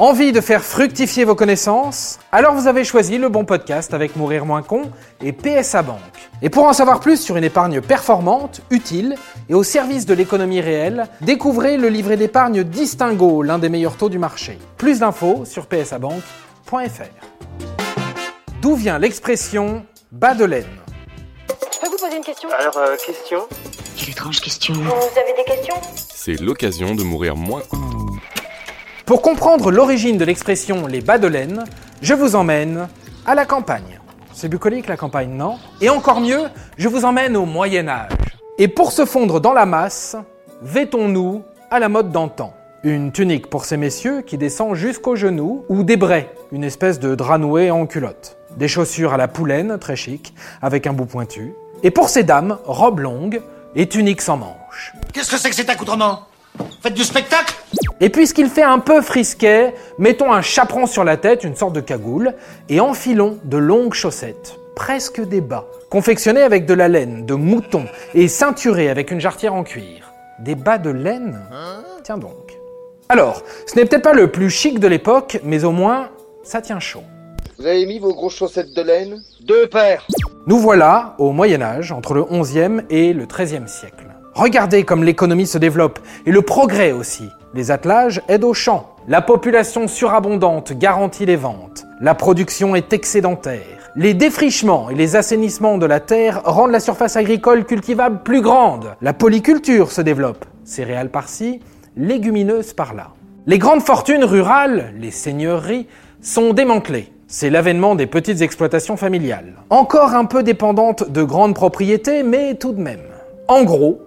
Envie de faire fructifier vos connaissances? Alors vous avez choisi le bon podcast avec Mourir moins con et PSA Banque. Et pour en savoir plus sur une épargne performante, utile et au service de l'économie réelle, découvrez le livret d'épargne Distingo, l'un des meilleurs taux du marché. Plus d'infos sur psabank.fr. D'où vient l'expression bas de laine Je peux vous poser une question? Alors, euh, question? Quelle étrange question. Vous avez des questions? C'est l'occasion de mourir moins. Pour comprendre l'origine de l'expression les bas de laine, je vous emmène à la campagne. C'est bucolique la campagne, non? Et encore mieux, je vous emmène au Moyen Âge. Et pour se fondre dans la masse, vêtons-nous à la mode d'antan. Une tunique pour ces messieurs qui descend jusqu'aux genoux, ou des brais, une espèce de drap noué en culotte. Des chaussures à la poulaine, très chic, avec un bout pointu. Et pour ces dames, robe longue et tunique sans manches. Qu'est-ce que c'est que cet accoutrement? Faites du spectacle? Et puisqu'il fait un peu frisquet, mettons un chaperon sur la tête, une sorte de cagoule, et enfilons de longues chaussettes, presque des bas, confectionnés avec de la laine, de mouton, et ceinturés avec une jarretière en cuir. Des bas de laine Tiens donc. Alors, ce n'est peut-être pas le plus chic de l'époque, mais au moins, ça tient chaud. Vous avez mis vos grosses chaussettes de laine? Deux paires Nous voilà au Moyen Âge, entre le 11e et le 13e siècle. Regardez comme l'économie se développe, et le progrès aussi. Les attelages aident au champ. La population surabondante garantit les ventes. La production est excédentaire. Les défrichements et les assainissements de la terre rendent la surface agricole cultivable plus grande. La polyculture se développe. Céréales par-ci, légumineuses par-là. Les grandes fortunes rurales, les seigneuries, sont démantelées. C'est l'avènement des petites exploitations familiales. Encore un peu dépendantes de grandes propriétés, mais tout de même. En gros,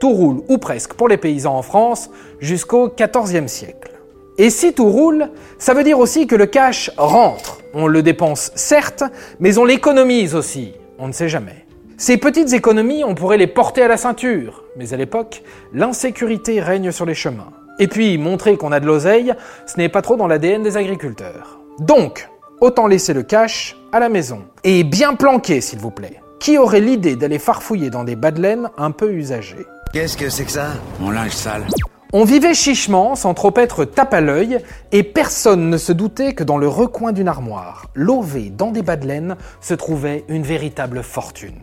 tout roule, ou presque, pour les paysans en France jusqu'au XIVe siècle. Et si tout roule, ça veut dire aussi que le cash rentre. On le dépense certes, mais on l'économise aussi. On ne sait jamais. Ces petites économies, on pourrait les porter à la ceinture, mais à l'époque, l'insécurité règne sur les chemins. Et puis, montrer qu'on a de l'oseille, ce n'est pas trop dans l'ADN des agriculteurs. Donc, autant laisser le cash à la maison. Et bien planqué, s'il vous plaît. Qui aurait l'idée d'aller farfouiller dans des bas de laine un peu usagés? Qu'est-ce que c'est que ça? Mon linge sale. On vivait chichement sans trop être tape à l'œil et personne ne se doutait que dans le recoin d'une armoire, lové dans des bas de laine, se trouvait une véritable fortune.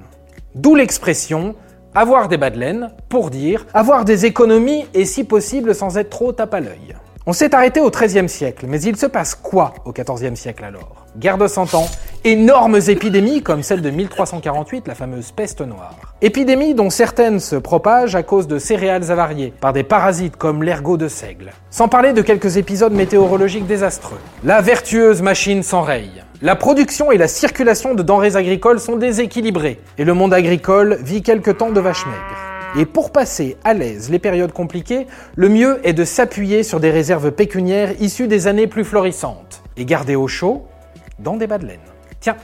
D'où l'expression avoir des bas de laine pour dire avoir des économies et si possible sans être trop tape à l'œil. On s'est arrêté au XIIIe siècle, mais il se passe quoi au XIVe siècle alors? Guerre de Cent Ans, énormes épidémies comme celle de 1348, la fameuse peste noire. Épidémies dont certaines se propagent à cause de céréales avariées, par des parasites comme l'ergot de seigle. Sans parler de quelques épisodes météorologiques désastreux. La vertueuse machine s'enraye. La production et la circulation de denrées agricoles sont déséquilibrées, et le monde agricole vit quelque temps de vaches maigres. Et pour passer à l'aise les périodes compliquées, le mieux est de s'appuyer sur des réserves pécuniaires issues des années plus florissantes, et garder au chaud dans des bas de laine. Tiens,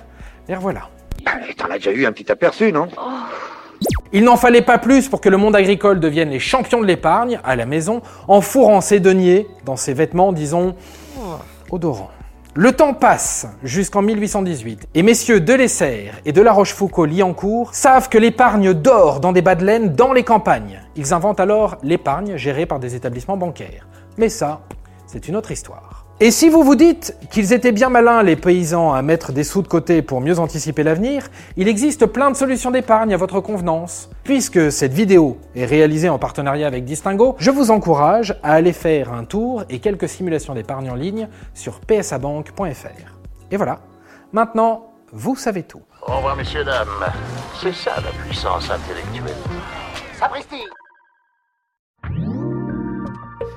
les voilà. T'en as déjà eu un petit aperçu, non? Il n'en fallait pas plus pour que le monde agricole devienne les champions de l'épargne à la maison en fourrant ses deniers dans ses vêtements, disons, odorants. Le temps passe jusqu'en 1818 et messieurs Delessert et de la Rochefoucauld-Liancourt savent que l'épargne dort dans des bas de laine dans les campagnes. Ils inventent alors l'épargne gérée par des établissements bancaires. Mais ça, c'est une autre histoire. Et si vous vous dites qu'ils étaient bien malins les paysans à mettre des sous de côté pour mieux anticiper l'avenir, il existe plein de solutions d'épargne à votre convenance. Puisque cette vidéo est réalisée en partenariat avec Distingo, je vous encourage à aller faire un tour et quelques simulations d'épargne en ligne sur psabank.fr. Et voilà, maintenant, vous savez tout. Au revoir, messieurs, dames. C'est ça la puissance intellectuelle. Sapristi